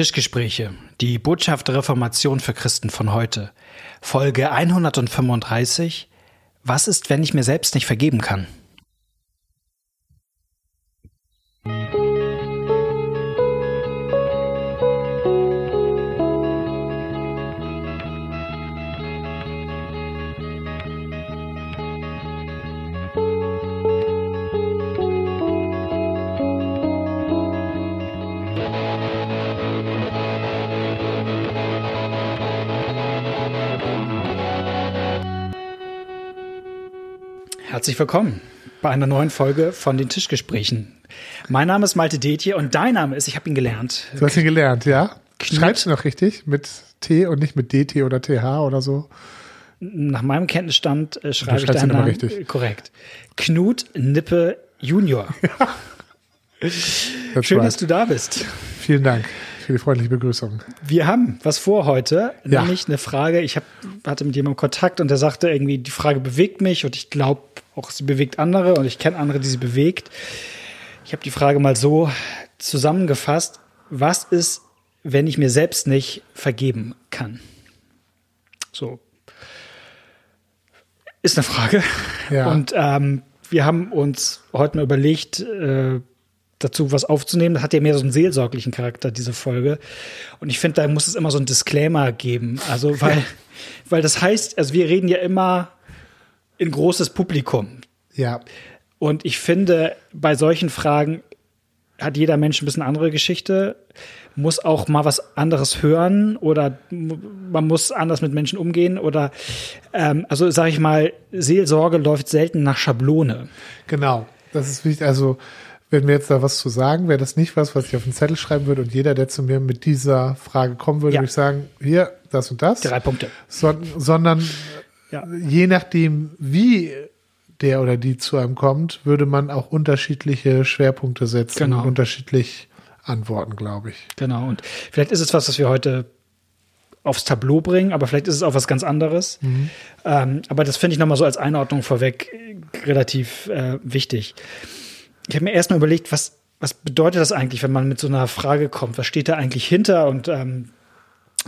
Tischgespräche, die Botschaft der Reformation für Christen von heute. Folge 135. Was ist, wenn ich mir selbst nicht vergeben kann? Herzlich willkommen bei einer neuen Folge von den Tischgesprächen. Mein Name ist Malte Detje und dein Name ist, ich habe ihn gelernt. Du hast ihn gelernt, ja? Schreibst du noch richtig? Mit T und nicht mit DT oder TH oder so? Nach meinem Kenntnisstand äh, schreibe ich deinen Namen richtig. korrekt. Knut Nippe Junior. Schön, right. dass du da bist. Vielen Dank für die freundliche Begrüßung. Wir haben was vor heute, ja. nämlich eine Frage. Ich hab, hatte mit jemandem Kontakt und der sagte irgendwie, die Frage bewegt mich und ich glaube auch, sie bewegt andere und ich kenne andere, die sie bewegt. Ich habe die Frage mal so zusammengefasst. Was ist, wenn ich mir selbst nicht vergeben kann? So. Ist eine Frage. Ja. Und ähm, wir haben uns heute mal überlegt, äh, dazu was aufzunehmen. Das hat ja mehr so einen seelsorglichen Charakter, diese Folge. Und ich finde, da muss es immer so ein Disclaimer geben. Also, weil, weil das heißt, also wir reden ja immer in großes Publikum. Ja. Und ich finde, bei solchen Fragen hat jeder Mensch ein bisschen andere Geschichte, muss auch mal was anderes hören oder man muss anders mit Menschen umgehen oder ähm, also sage ich mal, Seelsorge läuft selten nach Schablone. Genau, das ist wichtig. Also wenn mir jetzt da was zu sagen, wäre das nicht was, was ich auf den Zettel schreiben würde und jeder, der zu mir mit dieser Frage kommen würde, ja. würde ich sagen, hier, das und das. Drei Punkte. So, sondern ja. je nachdem, wie der oder die zu einem kommt, würde man auch unterschiedliche Schwerpunkte setzen genau. und unterschiedlich antworten, glaube ich. Genau. Und vielleicht ist es was, was wir heute aufs Tableau bringen, aber vielleicht ist es auch was ganz anderes. Mhm. Ähm, aber das finde ich nochmal so als Einordnung vorweg relativ äh, wichtig ich habe mir erstmal überlegt, was, was bedeutet das eigentlich, wenn man mit so einer Frage kommt? Was steht da eigentlich hinter? Und ähm,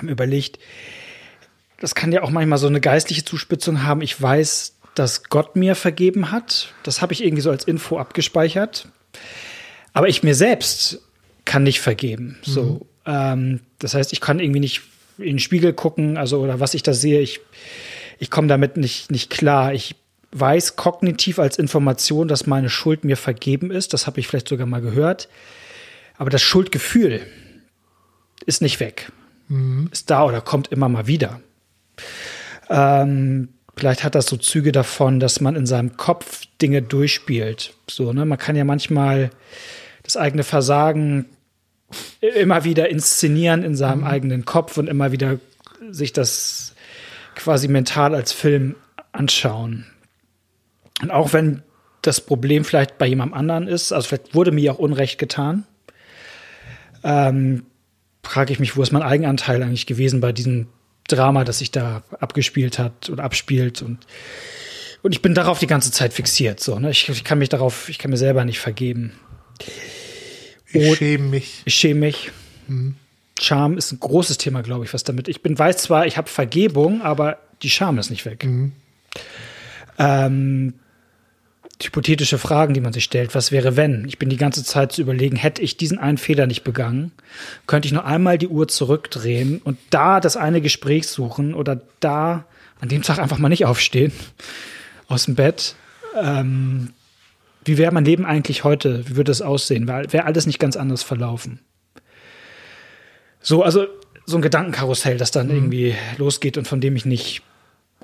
überlegt, das kann ja auch manchmal so eine geistliche Zuspitzung haben. Ich weiß, dass Gott mir vergeben hat. Das habe ich irgendwie so als Info abgespeichert. Aber ich mir selbst kann nicht vergeben. Mhm. So, ähm, das heißt, ich kann irgendwie nicht in den Spiegel gucken, also oder was ich da sehe, ich, ich komme damit nicht, nicht klar. Ich weiß kognitiv als Information, dass meine Schuld mir vergeben ist. Das habe ich vielleicht sogar mal gehört. Aber das Schuldgefühl ist nicht weg. Mhm. Ist da oder kommt immer mal wieder. Ähm, vielleicht hat das so Züge davon, dass man in seinem Kopf Dinge durchspielt. So, ne? Man kann ja manchmal das eigene Versagen immer wieder inszenieren in seinem mhm. eigenen Kopf und immer wieder sich das quasi mental als Film anschauen. Und auch wenn das Problem vielleicht bei jemandem anderen ist, also vielleicht wurde mir auch Unrecht getan, ähm, frage ich mich, wo ist mein Eigenanteil eigentlich gewesen bei diesem Drama, das sich da abgespielt hat oder abspielt und und ich bin darauf die ganze Zeit fixiert. So, ne? ich, ich kann mich darauf, ich kann mir selber nicht vergeben. Ich schäme mich. Ich schäme mich. Mhm. Scham ist ein großes Thema, glaube ich, was damit. Ich bin weiß zwar, ich habe Vergebung, aber die Scham ist nicht weg. Mhm. Ähm, hypothetische Fragen, die man sich stellt. Was wäre, wenn? Ich bin die ganze Zeit zu überlegen, hätte ich diesen einen Fehler nicht begangen, könnte ich nur einmal die Uhr zurückdrehen und da das eine Gespräch suchen oder da an dem Tag einfach mal nicht aufstehen aus dem Bett. Ähm, wie wäre mein Leben eigentlich heute? Wie würde es aussehen? Wäre alles nicht ganz anders verlaufen? So, also so ein Gedankenkarussell, das dann mhm. irgendwie losgeht und von dem ich nicht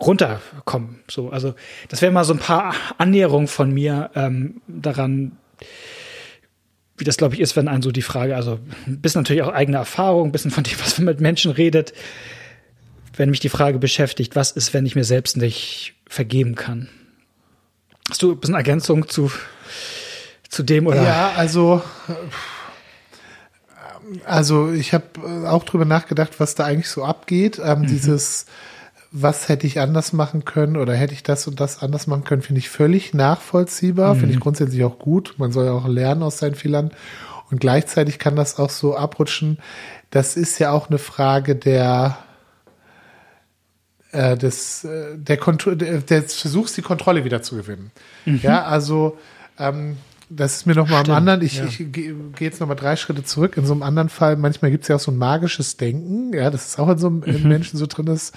runterkommen. So, also das wären mal so ein paar Annäherungen von mir ähm, daran, wie das glaube ich ist, wenn ein so die Frage, also ein bisschen natürlich auch eigene Erfahrung, ein bisschen von dem, was man mit Menschen redet, wenn mich die Frage beschäftigt, was ist, wenn ich mir selbst nicht vergeben kann? Hast du ein bisschen Ergänzung zu zu dem oder? Ja, also also ich habe auch drüber nachgedacht, was da eigentlich so abgeht. Ähm, mhm. Dieses was hätte ich anders machen können oder hätte ich das und das anders machen können, finde ich völlig nachvollziehbar, mhm. finde ich grundsätzlich auch gut. Man soll ja auch lernen aus seinen Fehlern. Und gleichzeitig kann das auch so abrutschen. Das ist ja auch eine Frage der, äh, des, äh, der Kontro des Versuchs, die Kontrolle wieder zu gewinnen. Mhm. Ja, also ähm, das ist mir noch mal am anderen. Ich, ja. ich gehe geh jetzt noch mal drei Schritte zurück. In so einem anderen Fall, manchmal gibt es ja auch so ein magisches Denken. Ja, das ist auch in so einem mhm. Menschen so drin ist.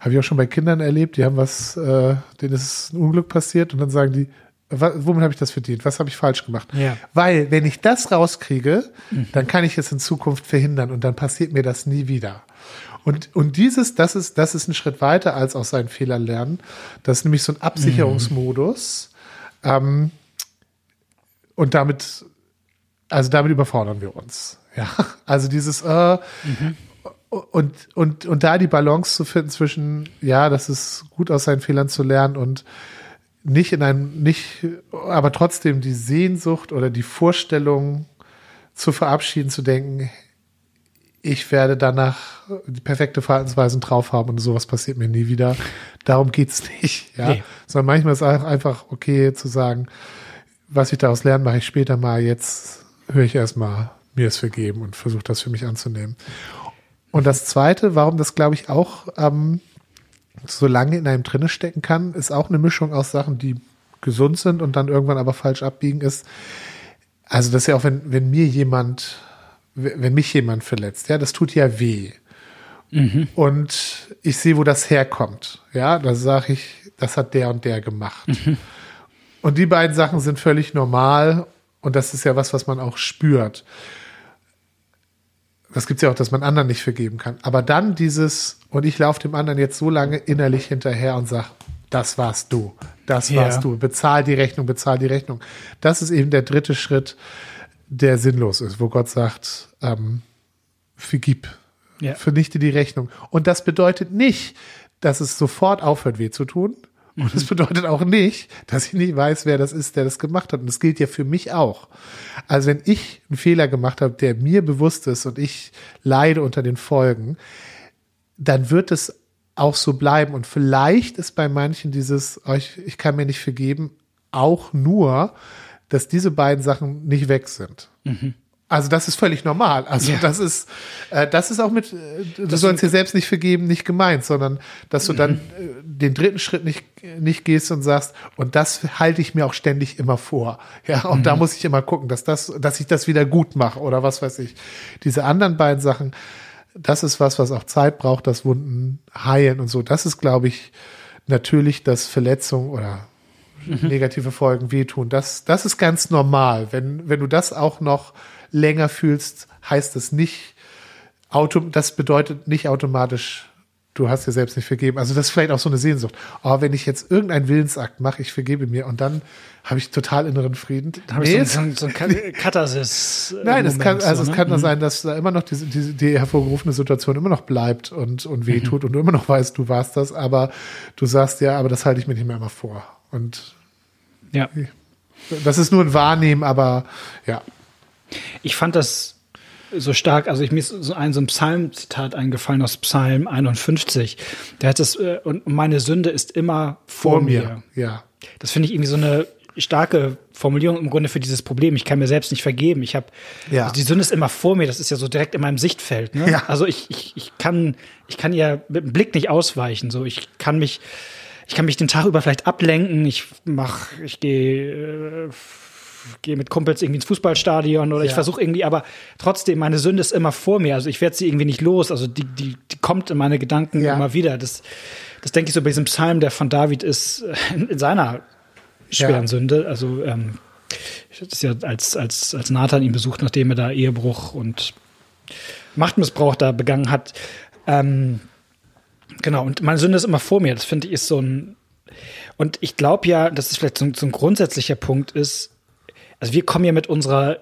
Habe ich auch schon bei Kindern erlebt. Die haben was, äh, denen ist ein Unglück passiert und dann sagen die, womit habe ich das verdient? Was habe ich falsch gemacht? Ja. Weil, wenn ich das rauskriege, mhm. dann kann ich es in Zukunft verhindern und dann passiert mir das nie wieder. Und, und dieses, das ist, das ist ein Schritt weiter als aus seinen Fehlern lernen. Das ist nämlich so ein Absicherungsmodus. Mhm. Ähm, und damit, also damit überfordern wir uns. Ja, also dieses, äh, mhm. und, und, und da die Balance zu finden zwischen, ja, das ist gut aus seinen Fehlern zu lernen und nicht in einem, nicht, aber trotzdem die Sehnsucht oder die Vorstellung zu verabschieden, zu denken, ich werde danach die perfekte Verhaltensweisen drauf haben und sowas passiert mir nie wieder. Darum geht's nicht, ja. Nee. Sondern manchmal ist es einfach okay zu sagen, was ich daraus lerne, mache ich später mal. Jetzt höre ich erstmal mir es vergeben und versuche das für mich anzunehmen. Und das zweite, warum das glaube ich auch ähm, so lange in einem drinne stecken kann, ist auch eine Mischung aus Sachen, die gesund sind und dann irgendwann aber falsch abbiegen ist. Also das ist ja auch, wenn, wenn mir jemand, wenn mich jemand verletzt, ja, das tut ja weh. Mhm. Und ich sehe, wo das herkommt. Ja, da sage ich, das hat der und der gemacht. Mhm. Und die beiden Sachen sind völlig normal und das ist ja was, was man auch spürt das gibt es ja auch, dass man anderen nicht vergeben kann. Aber dann dieses, und ich laufe dem anderen jetzt so lange innerlich hinterher und sage, das warst du, das ja. warst du, bezahl die Rechnung, bezahl die Rechnung. Das ist eben der dritte Schritt, der sinnlos ist, wo Gott sagt, ähm, vergib, ja. vernichte die Rechnung. Und das bedeutet nicht, dass es sofort aufhört, weh zu tun, und das bedeutet auch nicht, dass ich nicht weiß, wer das ist, der das gemacht hat. Und das gilt ja für mich auch. Also wenn ich einen Fehler gemacht habe, der mir bewusst ist und ich leide unter den Folgen, dann wird es auch so bleiben. Und vielleicht ist bei manchen dieses, oh, ich, ich kann mir nicht vergeben, auch nur, dass diese beiden Sachen nicht weg sind. Mhm. Also das ist völlig normal. Also ja. das ist, äh, das ist auch mit, äh, du das sollst dir selbst nicht vergeben, nicht gemeint, sondern dass du dann mhm. äh, den dritten Schritt nicht, nicht gehst und sagst, und das halte ich mir auch ständig immer vor. Ja, und mhm. da muss ich immer gucken, dass das, dass ich das wieder gut mache oder was weiß ich. Diese anderen beiden Sachen, das ist was, was auch Zeit braucht, das Wunden heilen und so. Das ist, glaube ich, natürlich, dass Verletzungen oder mhm. negative Folgen wehtun. Das, das ist ganz normal. Wenn, wenn du das auch noch länger fühlst, heißt das nicht, Auto, das bedeutet nicht automatisch, du hast dir selbst nicht vergeben. Also das ist vielleicht auch so eine Sehnsucht. Oh, wenn ich jetzt irgendeinen Willensakt mache, ich vergebe mir und dann habe ich total inneren Frieden. Dann nee, so, so, so ein Katharsis. Äh, Nein, es kann, also so, ne? es kann nur mhm. sein, dass da immer noch diese, diese, die hervorgerufene Situation immer noch bleibt und, und wehtut mhm. und du immer noch weißt, du warst das, aber du sagst ja, aber das halte ich mir nicht mehr immer vor. Und ja. Das ist nur ein Wahrnehmen, aber ja. Ich fand das so stark, also ich, mir ist so ein, so ein Psalm-Zitat eingefallen aus Psalm 51. Der hat das, äh, und meine Sünde ist immer vor, vor mir. mir. Ja. Das finde ich irgendwie so eine starke Formulierung im Grunde für dieses Problem. Ich kann mir selbst nicht vergeben. Ich habe ja. also die Sünde ist immer vor mir. Das ist ja so direkt in meinem Sichtfeld. Ne? Ja. Also ich, ich, ich kann ich kann ja mit dem Blick nicht ausweichen. So ich kann mich ich kann mich den Tag über vielleicht ablenken. Ich mach ich gehe äh, gehe mit Kumpels irgendwie ins Fußballstadion oder ja. ich versuche irgendwie, aber trotzdem, meine Sünde ist immer vor mir. Also ich werde sie irgendwie nicht los. Also die, die, die kommt in meine Gedanken ja. immer wieder. Das, das denke ich so bei diesem Psalm, der von David ist, in, in seiner schweren ja. Sünde. Also ähm, das ist ja als, als, als Nathan ihn besucht, nachdem er da Ehebruch und Machtmissbrauch da begangen hat. Ähm, genau, und meine Sünde ist immer vor mir. Das finde ich ist so ein. Und ich glaube ja, dass es vielleicht so, so ein grundsätzlicher Punkt ist, also wir kommen ja mit unserer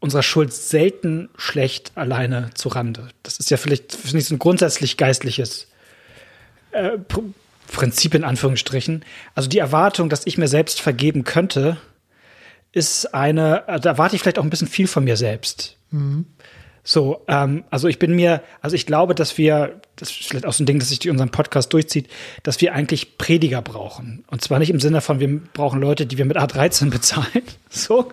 unserer Schuld selten schlecht alleine zu Rande. Das ist ja vielleicht finde ich so ein grundsätzlich geistliches äh, Prinzip in Anführungsstrichen. Also die Erwartung, dass ich mir selbst vergeben könnte, ist eine, äh, da erwarte ich vielleicht auch ein bisschen viel von mir selbst. Mhm. So, ähm, also ich bin mir, also ich glaube, dass wir, das ist vielleicht auch so ein Ding, das sich durch unseren Podcast durchzieht, dass wir eigentlich Prediger brauchen. Und zwar nicht im Sinne von, wir brauchen Leute, die wir mit A13 bezahlen, so,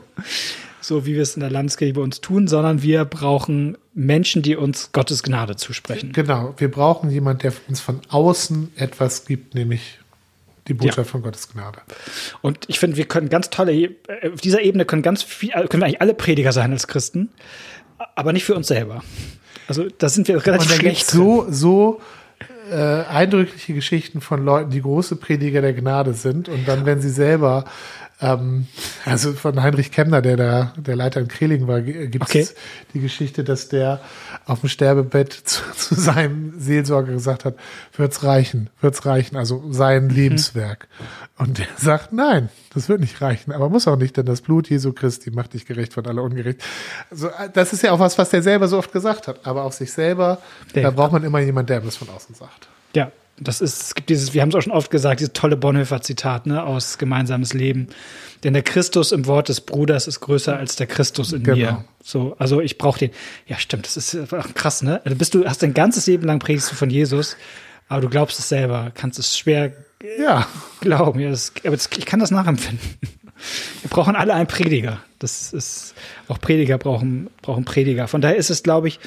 so wie wir es in der Landeskirche bei uns tun, sondern wir brauchen Menschen, die uns Gottes Gnade zusprechen. Genau, wir brauchen jemanden, der uns von außen etwas gibt, nämlich die Botschaft ja. von Gottes Gnade. Und ich finde, wir können ganz tolle, auf dieser Ebene können ganz viel, äh, können wir eigentlich alle Prediger sein als Christen, aber nicht für uns selber. Also da sind wir relativ schlecht. So, so äh, eindrückliche Geschichten von Leuten, die große Prediger der Gnade sind und dann, wenn sie selber ähm, also von Heinrich Kemner, der da der Leiter in Kreling war, gibt es okay. die Geschichte, dass der auf dem Sterbebett zu, zu seinem Seelsorger gesagt hat, wird's reichen, wird's reichen, also sein mhm. Lebenswerk. Und der sagt, nein, das wird nicht reichen, aber muss auch nicht, denn das Blut Jesu Christi macht dich gerecht von aller ungerecht. Also, das ist ja auch was, was der selber so oft gesagt hat, aber auch sich selber, der, da braucht man immer jemanden, der das von außen sagt. Ja, das ist, es gibt dieses, wir haben es auch schon oft gesagt, dieses tolle Bonhoeffer-Zitat ne, aus Gemeinsames Leben. Denn der Christus im Wort des Bruders ist größer als der Christus in genau. mir. So, also ich brauche den. Ja, stimmt, das ist krass, ne? Also bist du, hast dein ganzes Leben lang predigst du von Jesus, aber du glaubst es selber, kannst es schwer ja. glauben. Ja, das, aber das, ich kann das nachempfinden. Wir brauchen alle einen Prediger. Das ist, auch Prediger brauchen, brauchen Prediger. Von daher ist es, glaube ich,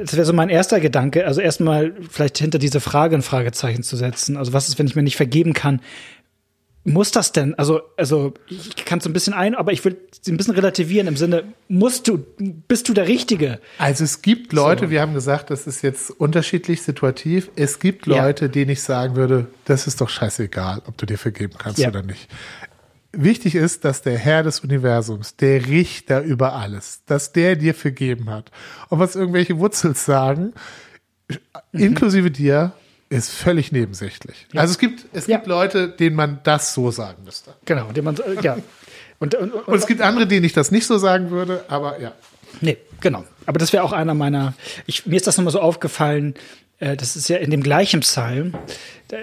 das wäre so mein erster Gedanke, also erstmal vielleicht hinter diese Frage ein Fragezeichen zu setzen. Also was ist, wenn ich mir nicht vergeben kann? Muss das denn? Also, also ich kann es ein bisschen ein, aber ich will sie ein bisschen relativieren im Sinne, musst du, bist du der Richtige? Also es gibt Leute, so. wir haben gesagt, das ist jetzt unterschiedlich situativ. Es gibt Leute, ja. denen ich sagen würde, das ist doch scheißegal, ob du dir vergeben kannst ja. oder nicht wichtig ist, dass der Herr des Universums, der Richter über alles, dass der dir vergeben hat. Und was irgendwelche Wurzels sagen, mhm. inklusive dir, ist völlig nebensächlich. Ja. Also es gibt, es ja. gibt Leute, denen man das so sagen müsste. Genau, denen man, äh, ja. Und, und, und, und, es gibt andere, denen ich das nicht so sagen würde, aber ja. Nee, genau. Aber das wäre auch einer meiner, ich, mir ist das nochmal so aufgefallen, äh, das ist ja in dem gleichen Psalm, äh,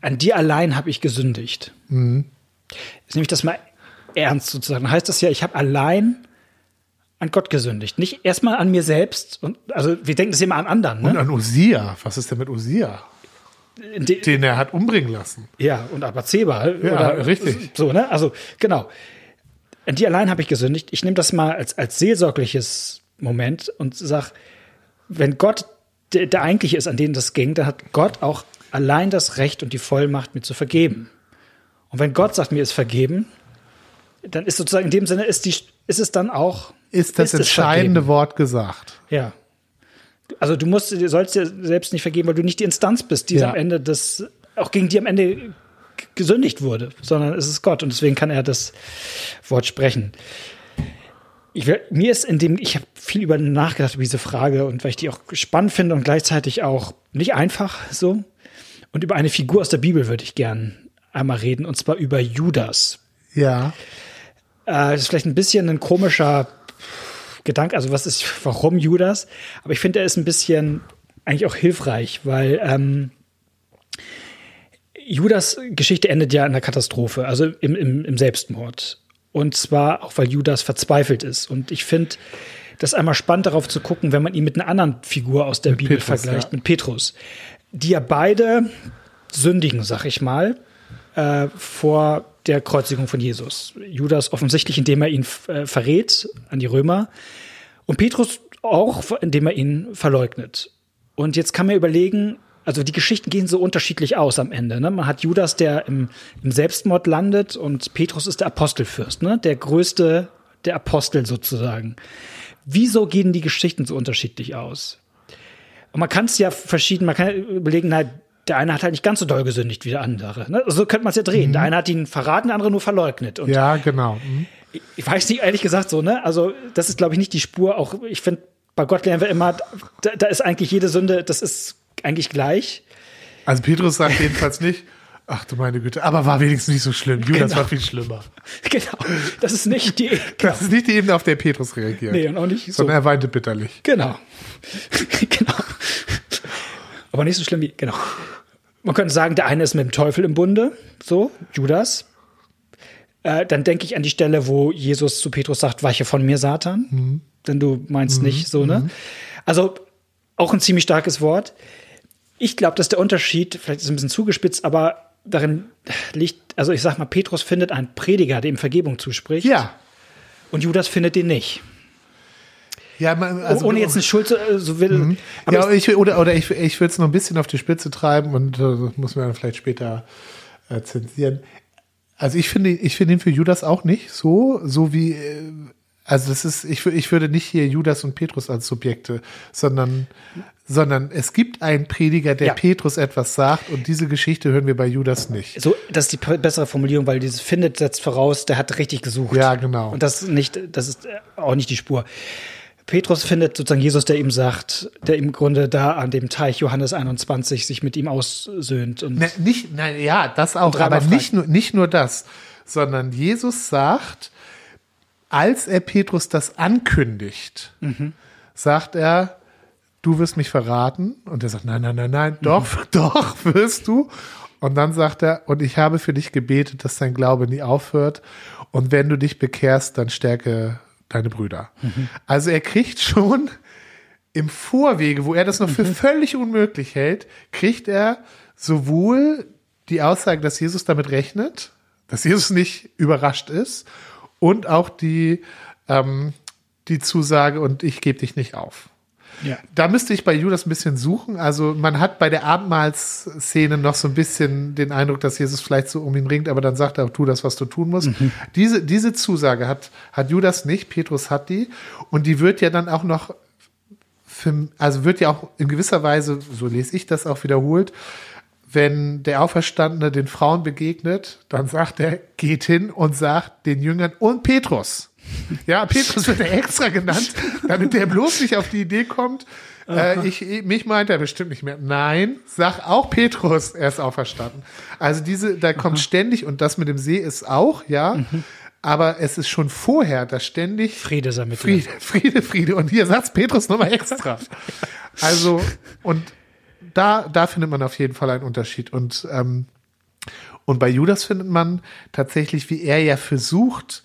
an dir allein habe ich gesündigt. Mhm. Ist nämlich das mal ernst sozusagen. Dann heißt das ja, ich habe allein an Gott gesündigt. Nicht erstmal an mir selbst. Und, also wir denken das immer an anderen. Ne? Und an Usia. Was ist denn mit Usia? De Den er hat umbringen lassen. Ja, und Abazeba. Ja, oder, richtig. So, ne? Also, genau. An die allein habe ich gesündigt. Ich nehme das mal als, als seelsorgliches Moment und sag, wenn Gott der, der eigentliche ist, an den das ging, dann hat Gott auch allein das Recht und die Vollmacht, mir zu vergeben. Und wenn Gott sagt, mir ist vergeben, dann ist sozusagen in dem Sinne, ist, die, ist es dann auch. Ist das ist entscheidende Wort gesagt. Ja. Also du musst, du sollst dir selbst nicht vergeben, weil du nicht die Instanz bist, die ja. am Ende das, auch gegen die am Ende gesündigt wurde, sondern es ist Gott und deswegen kann er das Wort sprechen. Ich will, mir ist in dem, ich habe viel über nachgedacht über diese Frage und weil ich die auch spannend finde und gleichzeitig auch nicht einfach so. Und über eine Figur aus der Bibel würde ich gern einmal reden, und zwar über Judas. Ja. Äh, das ist vielleicht ein bisschen ein komischer Gedanke, also was ist, warum Judas? Aber ich finde, er ist ein bisschen eigentlich auch hilfreich, weil ähm, Judas Geschichte endet ja in einer Katastrophe, also im, im, im Selbstmord. Und zwar auch, weil Judas verzweifelt ist. Und ich finde, das einmal spannend darauf zu gucken, wenn man ihn mit einer anderen Figur aus der mit Bibel Petrus, vergleicht, ja. mit Petrus. Die ja beide sündigen, sag ich mal äh, vor der Kreuzigung von Jesus. Judas offensichtlich, indem er ihn äh, verrät an die Römer. Und Petrus auch, indem er ihn verleugnet. Und jetzt kann man überlegen, also die Geschichten gehen so unterschiedlich aus am Ende. Ne? Man hat Judas, der im, im, Selbstmord landet und Petrus ist der Apostelfürst, ne? der größte der Apostel sozusagen. Wieso gehen die Geschichten so unterschiedlich aus? Und man kann es ja verschieden, man kann überlegen, na, der eine hat halt nicht ganz so doll gesündigt wie der andere. Ne? So könnte man es ja drehen. Mhm. Der eine hat ihn verraten, der andere nur verleugnet. Und ja, genau. Mhm. Ich, weiß nicht, ehrlich gesagt so, ne? Also, das ist, glaube ich, nicht die Spur. Auch, ich finde, bei Gott lernen wir immer, da, da ist eigentlich jede Sünde, das ist eigentlich gleich. Also Petrus sagt jedenfalls nicht, ach du meine Güte, aber war wenigstens nicht so schlimm. Judas genau. war viel schlimmer. Genau. Das ist nicht die. Genau. Das ist nicht die Ebene, auf der Petrus reagiert. Nee, und auch nicht so. Sondern er weinte bitterlich. Genau. genau. Aber nicht so schlimm wie, genau. Man könnte sagen, der eine ist mit dem Teufel im Bunde, so, Judas. Äh, dann denke ich an die Stelle, wo Jesus zu Petrus sagt, weiche von mir, Satan. Mhm. Denn du meinst mhm. nicht so, ne? Mhm. Also auch ein ziemlich starkes Wort. Ich glaube, dass der Unterschied, vielleicht ist es ein bisschen zugespitzt, aber darin liegt, also ich sag mal, Petrus findet einen Prediger, dem Vergebung zuspricht. Ja. Und Judas findet ihn nicht. Ja, man, also, Ohne jetzt eine Schuld äh, so will. Mhm. Ja, ich, oder, oder ich, ich will es noch ein bisschen auf die Spitze treiben und äh, muss man dann vielleicht später äh, zensieren. Also ich finde, ich finde ihn für Judas auch nicht so, so wie, äh, also das ist, ich, ich würde nicht hier Judas und Petrus als Subjekte, sondern, sondern es gibt einen Prediger, der ja. Petrus etwas sagt und diese Geschichte hören wir bei Judas nicht. So, das ist die bessere Formulierung, weil dieses findet setzt voraus, der hat richtig gesucht. Ja, genau. Und das nicht, das ist auch nicht die Spur. Petrus findet sozusagen Jesus, der ihm sagt, der im Grunde da an dem Teich Johannes 21 sich mit ihm aussöhnt. Und ne, nicht, nein, ja, das auch, aber nicht nur, nicht nur das, sondern Jesus sagt, als er Petrus das ankündigt, mhm. sagt er, du wirst mich verraten. Und er sagt, nein, nein, nein, nein, doch, mhm. doch wirst du. Und dann sagt er, und ich habe für dich gebetet, dass dein Glaube nie aufhört. Und wenn du dich bekehrst, dann stärke deine Brüder. Mhm. Also er kriegt schon im Vorwege, wo er das noch für mhm. völlig unmöglich hält, kriegt er sowohl die Aussage, dass Jesus damit rechnet, dass Jesus nicht überrascht ist, und auch die, ähm, die Zusage, und ich gebe dich nicht auf. Ja. Da müsste ich bei Judas ein bisschen suchen. Also man hat bei der Abendmahlsszene noch so ein bisschen den Eindruck, dass Jesus vielleicht so um ihn ringt, aber dann sagt er, tu das, was du tun musst. Mhm. Diese, diese Zusage hat, hat Judas nicht, Petrus hat die. Und die wird ja dann auch noch, für, also wird ja auch in gewisser Weise, so lese ich das auch wiederholt, wenn der Auferstandene den Frauen begegnet, dann sagt er, geht hin und sagt den Jüngern und Petrus. Ja, Petrus wird er extra genannt, damit der bloß nicht auf die Idee kommt, äh, ich, mich meint er bestimmt nicht mehr. Nein, sag auch Petrus, er ist auferstanden. Also diese, da kommt Aha. ständig, und das mit dem See ist auch, ja, mhm. aber es ist schon vorher, dass ständig Friede sei mit Friede, Friede, Friede. Und hier sagt Petrus nochmal extra. Also, und da, da findet man auf jeden Fall einen Unterschied. Und, ähm, und bei Judas findet man tatsächlich, wie er ja versucht,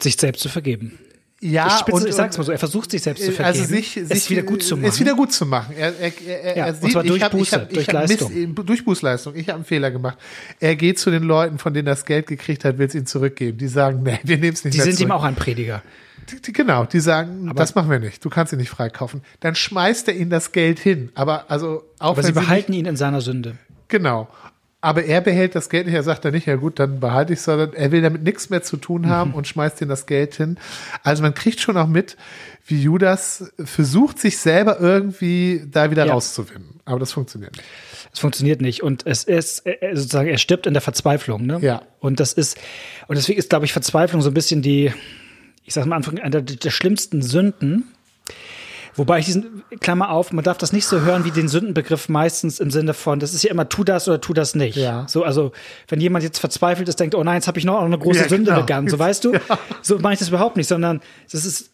sich selbst zu vergeben. Ja, ich, spitze, und, ich sag's mal so, er versucht sich selbst zu also vergeben, also sich, es sich wieder gut zu machen. Es wieder gut zu machen. Er, er, er, ja, er sieht, und zwar durch hab, Buße, hab, durch Leistung. Mist, durch Bußleistung. Ich habe einen Fehler gemacht. Er geht zu den Leuten, von denen er das Geld gekriegt hat, will es ihnen zurückgeben. Die sagen, nee, wir nehmen es nicht Die sind zurück. ihm auch ein Prediger. Die, die, genau, die sagen, aber das machen wir nicht. Du kannst ihn nicht freikaufen. Dann schmeißt er ihnen das Geld hin. Aber also auch aber sie behalten ihn in seiner Sünde. Genau. Aber er behält das Geld nicht. Er sagt dann nicht, ja gut, dann behalte ich es, sondern er will damit nichts mehr zu tun haben mhm. und schmeißt ihm das Geld hin. Also man kriegt schon auch mit, wie Judas versucht, sich selber irgendwie da wieder ja. rauszuwinden. Aber das funktioniert nicht. Es funktioniert nicht. Und es ist sozusagen, er stirbt in der Verzweiflung. Ne? Ja. Und das ist, und deswegen ist, glaube ich, Verzweiflung so ein bisschen die, ich sage mal am Anfang, einer der schlimmsten Sünden, Wobei ich diesen, Klammer auf, man darf das nicht so hören wie den Sündenbegriff meistens im Sinne von, das ist ja immer tu das oder tu das nicht. Ja. So, also, wenn jemand jetzt verzweifelt ist, denkt, oh nein, jetzt habe ich noch eine große ja, Sünde genau. begangen, so weißt du? Ja. So meine ich das überhaupt nicht, sondern das ist,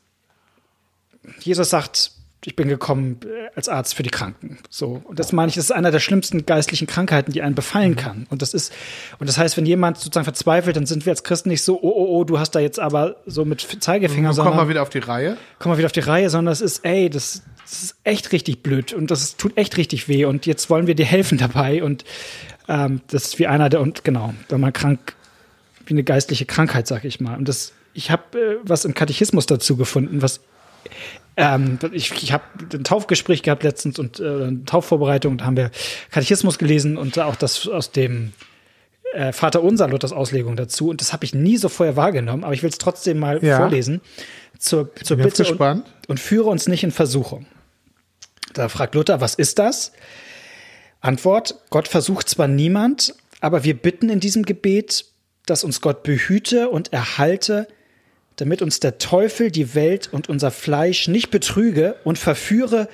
Jesus sagt, ich bin gekommen äh, als Arzt für die Kranken. So. Und das meine ich, das ist einer der schlimmsten geistlichen Krankheiten, die einen befallen mhm. kann. Und das ist, und das heißt, wenn jemand sozusagen verzweifelt, dann sind wir als Christen nicht so, oh, oh, oh, du hast da jetzt aber so mit Zeigefinger, sondern. Komm mal wieder auf die Reihe. Komm mal wieder auf die Reihe, sondern es ist, ey, das, das ist echt richtig blöd und das tut echt richtig weh und jetzt wollen wir dir helfen dabei und ähm, das ist wie einer der, und genau, wenn man krank, wie eine geistliche Krankheit, sag ich mal. Und das, ich habe äh, was im Katechismus dazu gefunden, was ähm, ich ich habe ein Taufgespräch gehabt letztens und äh, eine Taufvorbereitung, da haben wir Katechismus gelesen und auch das aus dem äh, Vater Unser Luthers Auslegung dazu. Und das habe ich nie so vorher wahrgenommen, aber ich will es trotzdem mal ja. vorlesen. Zur, zur Bitte und, und führe uns nicht in Versuchung. Da fragt Luther, was ist das? Antwort, Gott versucht zwar niemand, aber wir bitten in diesem Gebet, dass uns Gott behüte und erhalte damit uns der Teufel die Welt und unser Fleisch nicht betrüge und verführe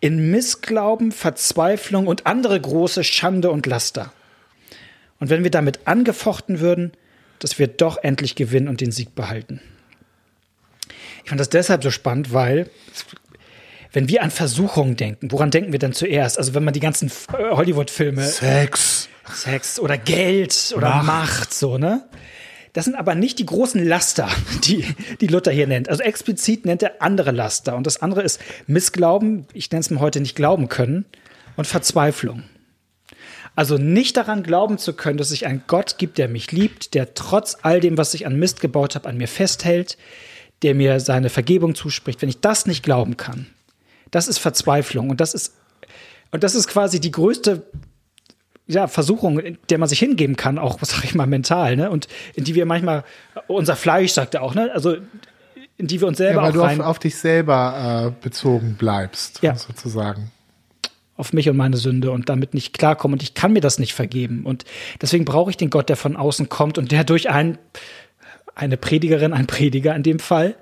in Missglauben, Verzweiflung und andere große Schande und Laster. Und wenn wir damit angefochten würden, dass wir doch endlich gewinnen und den Sieg behalten. Ich fand das deshalb so spannend, weil wenn wir an Versuchungen denken, woran denken wir denn zuerst? Also wenn man die ganzen Hollywood-Filme Sex, Sex oder Geld oder Macht, Macht so ne? Das sind aber nicht die großen Laster, die, die Luther hier nennt. Also explizit nennt er andere Laster. Und das andere ist Missglauben, ich nenne es mal heute nicht glauben können, und Verzweiflung. Also nicht daran glauben zu können, dass es einen Gott gibt, der mich liebt, der trotz all dem, was ich an Mist gebaut habe, an mir festhält, der mir seine Vergebung zuspricht, wenn ich das nicht glauben kann, das ist Verzweiflung und das ist und das ist quasi die größte ja, Versuchung, in der man sich hingeben kann, auch, sag ich mal, mental, ne? Und in die wir manchmal, unser Fleisch sagt er auch, ne? Also in die wir uns selber ja, weil du auf, auf dich selber äh, bezogen bleibst, Ja. sozusagen. auf mich und meine Sünde und damit nicht klarkommen und ich kann mir das nicht vergeben und deswegen brauche ich den Gott, der von außen kommt und der durch ein, eine Predigerin, ein Prediger in dem Fall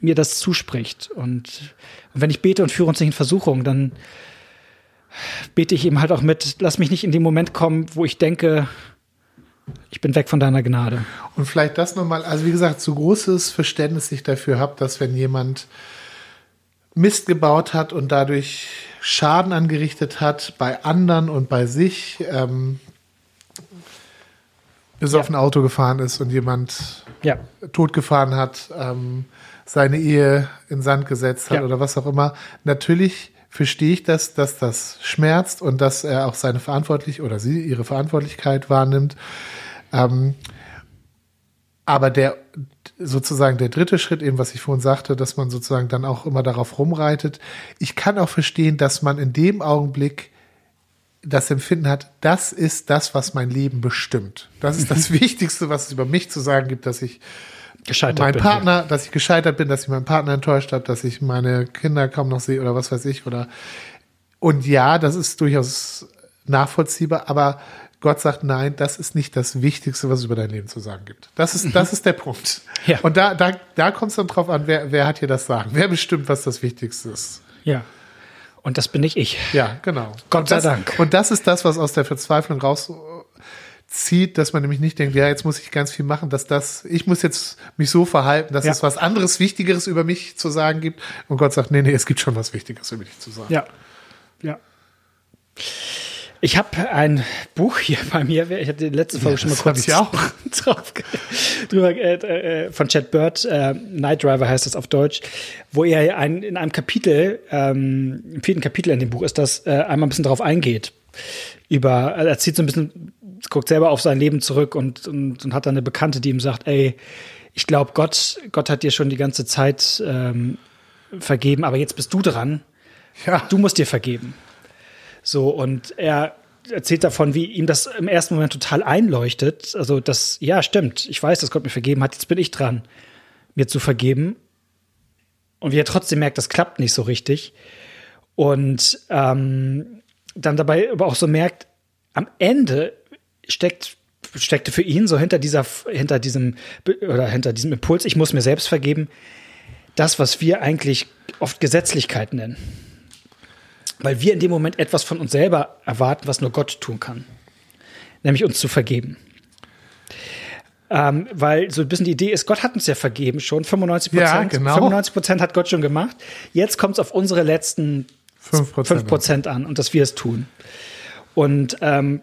mir das zuspricht und, und wenn ich bete und führe uns nicht in Versuchung, dann bete ich eben halt auch mit, lass mich nicht in den Moment kommen, wo ich denke, ich bin weg von deiner Gnade. Und vielleicht das nochmal, also wie gesagt, so großes Verständnis ich dafür habe, dass wenn jemand Mist gebaut hat und dadurch Schaden angerichtet hat bei anderen und bei sich, ähm, bis auf ein Auto gefahren ist und jemand Ja, totgefahren hat, ähm, seine Ehe in Sand gesetzt hat Ja. oder was auch immer. Natürlich verstehe ich das, dass das schmerzt und dass er auch seine Verantwortlich oder sie ihre Verantwortlichkeit wahrnimmt. Ähm, aber der sozusagen der dritte Schritt, eben was ich vorhin sagte, dass man sozusagen dann auch immer darauf rumreitet. Ich kann auch verstehen, dass man in dem Augenblick das Empfinden hat, das ist das, was mein Leben bestimmt. Das ist das Wichtigste, was es über mich zu sagen gibt, dass ich gescheitert mein bin. Partner, dass ich gescheitert bin, dass ich meinen Partner enttäuscht habe, dass ich meine Kinder kaum noch sehe oder was weiß ich oder und ja, das ist durchaus nachvollziehbar, aber Gott sagt nein, das ist nicht das Wichtigste, was es über dein Leben zu sagen gibt. Das ist, das ist der Punkt. Ja. Und da, da, da kommt es dann drauf an, wer, wer hat hier das Sagen? Wer bestimmt, was das Wichtigste ist? Ja. Und das bin nicht ich. Ja, genau. Gott sei das, Dank. Und das ist das, was aus der Verzweiflung rauszieht, dass man nämlich nicht denkt, ja, jetzt muss ich ganz viel machen, dass das, ich muss jetzt mich so verhalten, dass Ja. es was anderes, Wichtigeres über mich zu sagen gibt. Und Gott sagt, nee, nee, es gibt schon was Wichtiges über dich zu sagen. Ja. Ja. Ich habe ein Buch hier bei mir, ich hatte die letzte Folge Ja, schon mal kurz ich auch. drauf drüber, äh, äh, von Chad Bird, äh, Night Driver heißt das auf Deutsch, wo er ein, in einem Kapitel, ähm, im vierten Kapitel in dem Buch ist das, äh, einmal ein bisschen drauf eingeht. Über, er zieht so ein bisschen, guckt selber auf sein Leben zurück und, und, und hat dann eine Bekannte, die ihm sagt, ey, ich glaube, Gott, Gott hat dir schon die ganze Zeit ähm, vergeben, aber jetzt bist du dran. Ja. Du musst dir vergeben. So, und er erzählt davon, wie ihm das im ersten Moment total einleuchtet. Also, das, ja, stimmt. Ich weiß, dass Gott mir vergeben hat. Jetzt bin ich dran, mir zu vergeben. Und wie er trotzdem merkt, das klappt nicht so richtig. Und ähm, dann dabei aber auch so merkt, am Ende steckt steckte für ihn so hinter dieser hinter diesem oder hinter diesem Impuls, ich muss mir selbst vergeben, das, was wir eigentlich oft Gesetzlichkeit nennen. Weil wir in dem Moment etwas von uns selber erwarten, was nur Gott tun kann. Nämlich uns zu vergeben. Ähm, weil so ein bisschen die Idee ist, Gott hat uns ja vergeben schon, 95 Ja, Prozent. genau. 95 Prozent hat Gott schon gemacht. Jetzt kommt es auf unsere letzten 5%. 5 Prozent an und dass wir es tun. Und, ähm,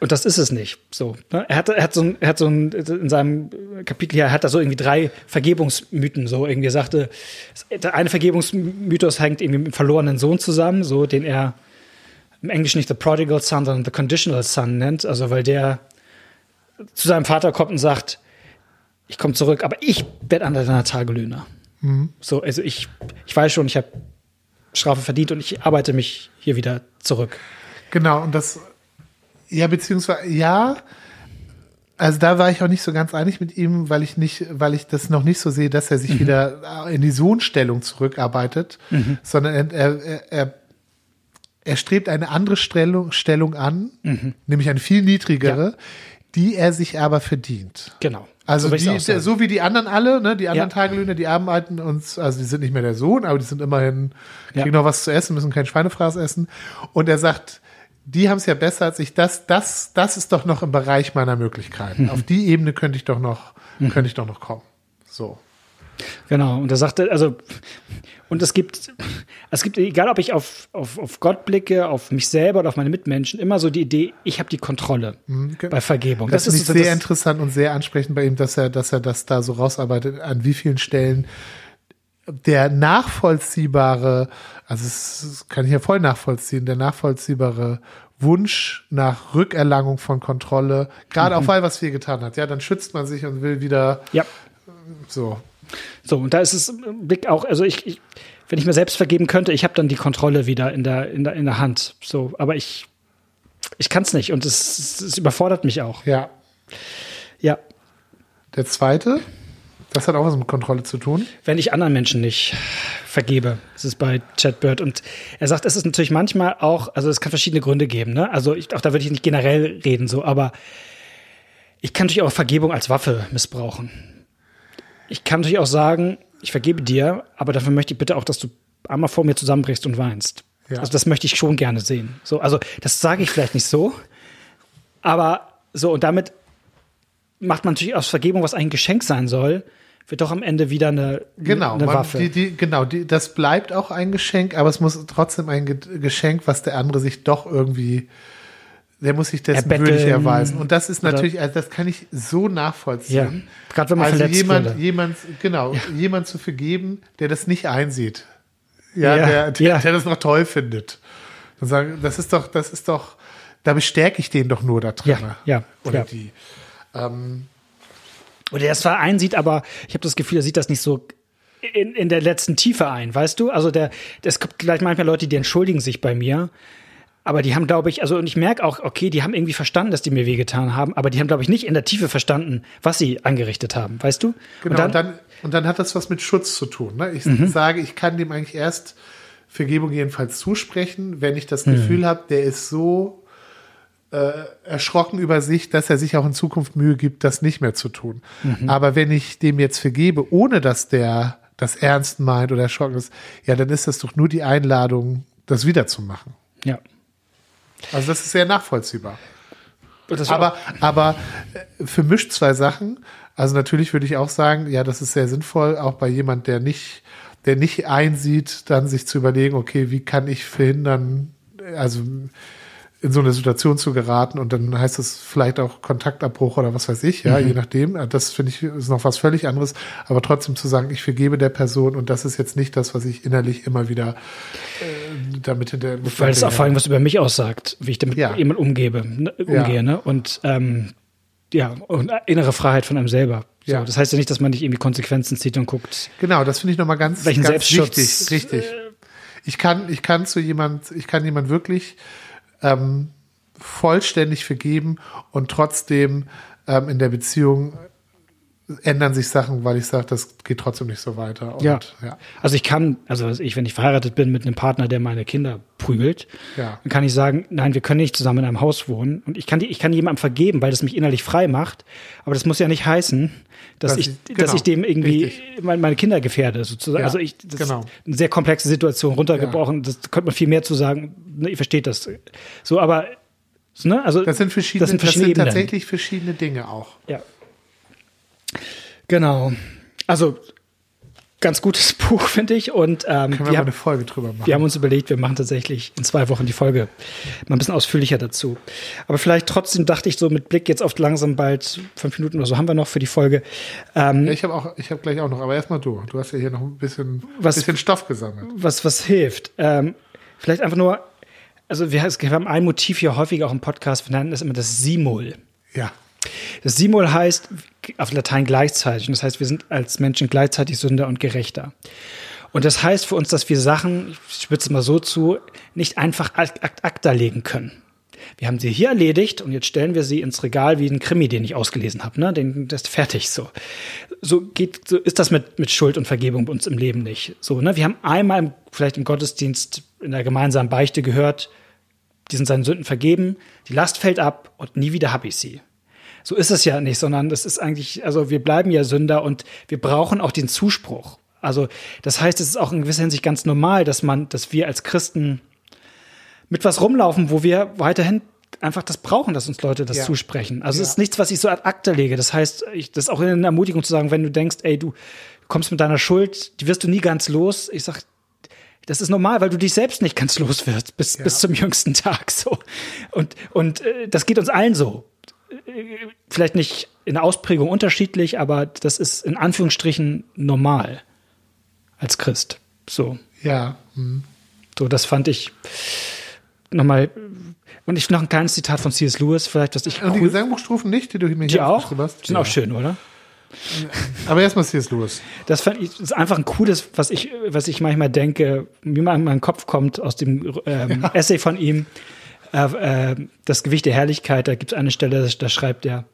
und das ist es nicht. So, ne? er, hat, er hat so ein, er hat so ein, in seinem Kapitel hier, er hat da so irgendwie drei Vergebungsmythen. So irgendwie er sagte, der eine Vergebungsmythos hängt irgendwie mit dem verlorenen Sohn zusammen, so den er im Englischen nicht the prodigal son, sondern the conditional son nennt. Also weil der zu seinem Vater kommt und sagt, ich komme zurück, aber ich werde an deiner Tagelöhner. So, also ich, ich weiß schon, ich habe Strafe verdient und ich arbeite mich hier wieder zurück. Genau, und das, ja, beziehungsweise, ja, also da war ich auch nicht so ganz einig mit ihm, weil ich nicht, weil ich das noch nicht so sehe, dass er sich wieder in die Sohnstellung zurückarbeitet, sondern er, er, er, er strebt eine andere Stellung, Stellung an, nämlich eine viel niedrigere, die er sich aber verdient. Genau. Also So die, so wie die anderen alle, ne, die anderen Ja. Tagelöhner, die arbeiten uns, also die sind nicht mehr der Sohn, aber die sind immerhin, Ja. kriegen noch was zu essen, müssen kein Schweinefraß essen. Und er sagt, die haben es ja besser als ich. Das, das, das ist doch noch im Bereich meiner Möglichkeiten. Mhm. Auf die Ebene könnte ich doch noch, könnte ich doch noch kommen. So. Genau. Und er sagte, also, und es gibt, es gibt, egal ob ich auf, auf, auf Gott blicke, auf mich selber oder auf meine Mitmenschen, immer so die Idee, ich habe die Kontrolle ge- bei Vergebung. Mhm. Das, ich so sehr das- interessant und sehr ansprechend bei ihm, dass er, dass er das da so rausarbeitet, an wie vielen Stellen der nachvollziehbare, also es kann ich ja voll nachvollziehen, der nachvollziehbare Wunsch nach Rückerlangung von Kontrolle, gerade Mhm. auf all was wir getan hat, ja, dann schützt man sich und will wieder, Ja, so. So, und da ist es Blick auch, also ich, ich wenn ich mir selbst vergeben könnte, ich habe dann die Kontrolle wieder in der, in der, in der Hand. So, aber ich, ich kann es nicht und es, es überfordert mich auch. Ja. Ja. Der zweite, das hat auch was mit Kontrolle zu tun. Wenn ich anderen Menschen nicht vergebe, das ist bei Chatbird. Und er sagt, es ist natürlich manchmal auch, also es kann verschiedene Gründe geben, ne? Also ich, auch da würde ich nicht generell reden, so, aber ich kann natürlich auch Vergebung als Waffe missbrauchen. Ich kann natürlich auch sagen, ich vergebe dir, aber dafür möchte ich bitte auch, dass du einmal vor mir zusammenbrichst und weinst. Ja. Also das möchte ich schon gerne sehen. So, also das sage ich vielleicht nicht so, aber so und damit macht man natürlich aus Vergebung, was ein Geschenk sein soll, wird doch am Ende wieder eine, genau, eine man, Waffe. Die, die, genau, die, das bleibt auch ein Geschenk, aber es muss trotzdem ein Geschenk, was der andere sich doch irgendwie der muss sich dessen Erbetteln würdig erweisen. Und das ist natürlich, also das kann ich so nachvollziehen. Ja, gerade wenn man also jemand, wurde. jemand, genau, ja. jemand zu vergeben, der das nicht einsieht. Ja, Ja, der, der, ja. der das noch toll findet. Und sagen, das ist doch, das ist doch, da bestärke ich den doch nur da drin. Ja, ja, Oder die. Ähm, Oder er es zwar einsieht, aber ich habe das Gefühl, er sieht das nicht so in, in der letzten Tiefe ein, weißt du? Also der, es gibt gleich manchmal Leute, die entschuldigen sich bei mir. Aber die haben, glaube ich, also und ich merke auch, okay, die haben irgendwie verstanden, dass die mir wehgetan haben, aber die haben, glaube ich, nicht in der Tiefe verstanden, was sie angerichtet haben, weißt du? Genau, und dann, und dann, und dann hat das was mit Schutz zu tun. Ne? Ich sage, ich kann dem eigentlich erst Vergebung jedenfalls zusprechen, wenn ich das Gefühl habe, der ist so äh, erschrocken über sich, dass er sich auch in Zukunft Mühe gibt, das nicht mehr zu tun. Aber wenn ich dem jetzt vergebe, ohne dass der das ernst meint oder erschrocken ist, ja, dann ist das doch nur die Einladung, das wiederzumachen. ja. Also das ist sehr nachvollziehbar. Aber, aber äh, vermischt zwei Sachen. Also natürlich würde ich auch sagen, ja, das ist sehr sinnvoll, auch bei jemand, der nicht, der nicht einsieht, dann sich zu überlegen, okay, wie kann ich verhindern, also in so eine Situation zu geraten und dann heißt es vielleicht auch Kontaktabbruch oder was weiß ich, ja, je nachdem. Das finde ich ist noch was völlig anderes. Aber trotzdem zu sagen, ich vergebe der Person und das ist jetzt nicht das, was ich innerlich immer wieder äh, damit hinter. Weil es auch vor allem was über mich aussagt, wie ich damit Ja. jemand umgebe, ne, umgehe, Ja. ne? Und ähm, ja, und innere Freiheit von einem selber. So, Ja. Das heißt ja nicht, dass man nicht irgendwie Konsequenzen zieht und guckt, Genau, das finde ich nochmal ganz, welchen ganz Selbstschutz. wichtig. Richtig. Ich kann, ich kann zu jemand, ich kann jemand wirklich ähm, vollständig vergeben und trotzdem ähm, in der Beziehung ändern sich Sachen, weil ich sage, das geht trotzdem nicht so weiter. Und, Ja. ja. Also ich kann, also ich, wenn ich verheiratet bin mit einem Partner, der meine Kinder prügelt, Ja. dann kann ich sagen, nein, wir können nicht zusammen in einem Haus wohnen. Und ich kann, die, ich kann jemandem vergeben, weil das mich innerlich frei macht. Aber das muss ja nicht heißen, dass, Dass ich, ich- dass genau, ich dem irgendwie meine, meine Kinder gefährde, sozusagen. Ja, also ich, das genau. ist eine sehr komplexe Situation runtergebrochen. Das könnte man viel mehr zu sagen. Ne, ihr versteht das. So, aber, ne, also. Das sind verschiedene, das sind sind, verschiedene Ebenen. tatsächlich verschiedene Dinge auch. Ja. Genau. Also, ganz gutes Buch, finde ich. Und ähm, Können wir mal haben, eine Folge drüber machen. wir haben uns überlegt, wir machen tatsächlich in zwei Wochen die Folge mal ein bisschen ausführlicher dazu. Aber vielleicht trotzdem dachte ich so mit Blick jetzt auf langsam bald fünf Minuten oder so haben wir noch für die Folge. Ähm, Ja, ich habe auch, ich habe gleich auch noch, aber erstmal du. Du hast ja hier noch ein bisschen, Was- bisschen Stoff gesammelt. was, was hilft. Ähm, vielleicht einfach nur, also wir, wir haben ein Motiv hier häufig auch im Podcast, wir nennen das immer das Simul. Ja. Das Simul heißt auf Latein gleichzeitig. Und das heißt, wir sind als Menschen gleichzeitig Sünder und Gerechter. Und das heißt für uns, dass wir Sachen, ich spitze mal so zu, nicht einfach ad acta legen können. Wir haben sie hier erledigt und jetzt stellen wir sie ins Regal wie ein Krimi, den ich ausgelesen habe. Ne? Den, das ist fertig so. So geht, so ist das mit, mit Schuld und Vergebung bei uns im Leben nicht. So, ne? Wir haben einmal im, vielleicht im Gottesdienst in der gemeinsamen Beichte gehört, die sind seinen Sünden vergeben, die Last fällt ab und nie wieder hab ich sie. So ist es ja nicht, sondern das ist eigentlich, also wir bleiben ja Sünder und wir brauchen auch den Zuspruch. Also das heißt, es ist auch in gewisser Hinsicht ganz normal, dass man, dass wir als Christen mit was rumlaufen, wo wir weiterhin einfach das brauchen, dass uns Leute das Ja. zusprechen. Also es Ja. ist nichts, was ich so ad acta lege. Das heißt, ich, das ist auch eine Ermutigung zu sagen, wenn du denkst, ey, du kommst mit deiner Schuld, die wirst du nie ganz los. Ich sag, das ist normal, weil du dich selbst nicht ganz los wirst bis, bis zum jüngsten Tag so. Und, und äh, das geht uns allen so. Vielleicht nicht in Ausprägung unterschiedlich, aber das ist in Anführungsstrichen normal als Christ. So. Ja. Hm. So, das fand ich nochmal. Und ich noch ein kleines Zitat von C.S. Lewis, vielleicht, was ich Und die cool, Gesangbuchstrophen nicht, die du mir die hier auch, hast? sind auch schön, oder? Aber erstmal jetzt los. Das fand ich, ist einfach ein cooles, was ich, was ich manchmal denke, wie man in meinen Kopf kommt aus dem ähm, ja. Essay von ihm. Äh, äh, das Gewicht der Herrlichkeit, da gibt es eine Stelle, da schreibt er,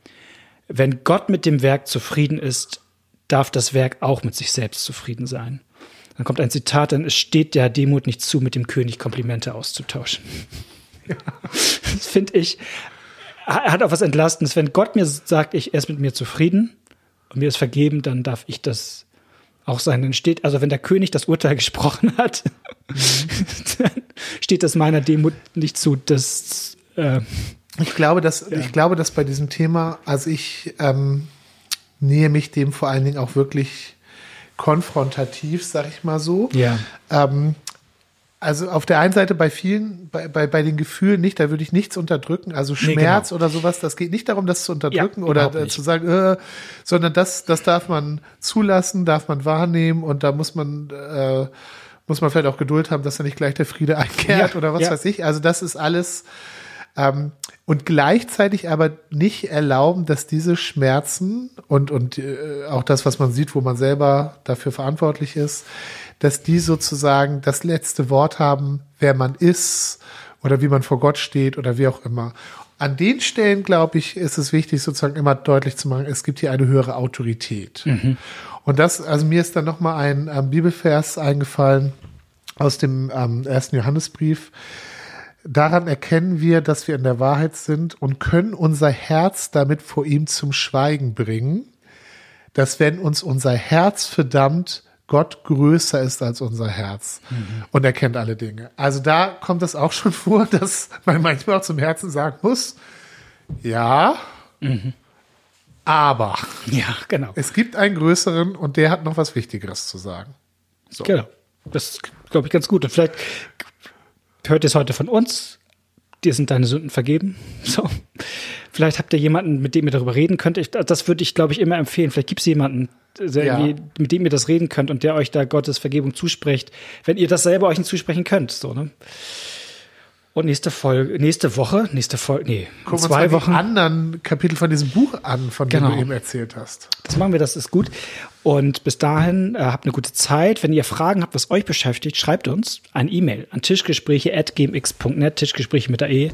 wenn Gott mit dem Werk zufrieden ist, darf das Werk auch mit sich selbst zufrieden sein. Dann kommt ein Zitat, dann es steht der Demut nicht zu, mit dem König Komplimente auszutauschen. Das finde ich, hat auch was Entlastendes. Wenn Gott mir sagt, ich er ist mit mir zufrieden und mir ist vergeben, dann darf ich das auch sein. Dann steht, also wenn der König das Urteil gesprochen hat, mhm. Dann steht das meiner Demut nicht zu, dass äh, ich glaube, dass ja. ich glaube, dass bei diesem Thema, also ich ähm, nähe mich dem vor allen Dingen auch wirklich konfrontativ, sag ich mal so. Ja. Ähm, also auf der einen Seite bei vielen, bei, bei, bei den Gefühlen nicht, da würde ich nichts unterdrücken, also Schmerz nee, genau. oder sowas, das geht nicht darum, das zu unterdrücken ja, oder äh, zu sagen, äh, sondern das, das darf man zulassen, darf man wahrnehmen und da muss man, äh, muss man vielleicht auch Geduld haben, dass da nicht gleich der Friede einkehrt ja, oder was ja. weiß ich. Also das ist alles, ähm, und gleichzeitig aber nicht erlauben, dass diese Schmerzen und, und äh, auch das, was man sieht, wo man selber dafür verantwortlich ist, dass die sozusagen das letzte Wort haben, wer man ist oder wie man vor Gott steht oder wie auch immer. An den Stellen, glaube ich, ist es wichtig, sozusagen immer deutlich zu machen, es gibt hier eine höhere Autorität. Mhm. Und das, also mir ist dann nochmal ein ähm, Bibelvers eingefallen aus dem ähm, ersten Johannesbrief, Daran erkennen wir, dass wir in der Wahrheit sind und können unser Herz damit vor ihm zum Schweigen bringen, dass wenn uns unser Herz verdammt, Gott größer ist als unser Herz mhm. und er kennt alle Dinge. Also da kommt es auch schon vor, dass man manchmal auch zum Herzen sagen muss, ja, mhm. Aber. Ja, genau. Es gibt einen größeren und der hat noch was Wichtigeres zu sagen. So. Genau. Das glaube ich ganz gut. Und vielleicht hört es heute von uns. Dir sind deine Sünden vergeben. So. Vielleicht habt ihr jemanden, mit dem ihr darüber reden könnt. Ich, das würde ich, glaube ich, immer empfehlen. Vielleicht gibt es jemanden, ja. mit dem ihr das reden könnt und der euch da Gottes Vergebung zuspricht, wenn ihr das selber euch nicht zusprechen könnt. So, ne? Und nächste Folge, nächste Woche, nächste Folge, nee, Gucken zwei wir uns Wochen. Die anderen Kapitel von diesem Buch an, von genau. dem du eben erzählt hast. Das machen wir, das ist gut. Und bis dahin äh, habt eine gute Zeit. Wenn ihr Fragen habt, was euch beschäftigt, schreibt uns ein E-Mail an tischgespräche.gmx.net, Tischgespräche mit der E.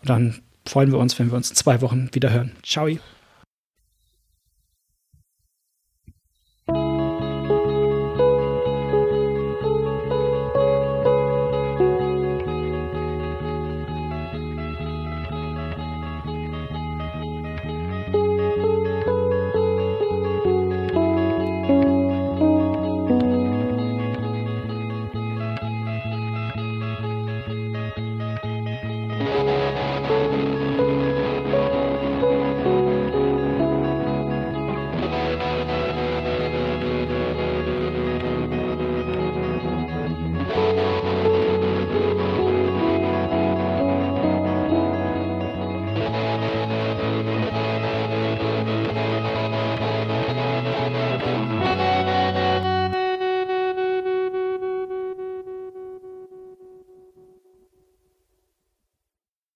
Und dann freuen wir uns, wenn wir uns in zwei Wochen wieder hören. Ciao.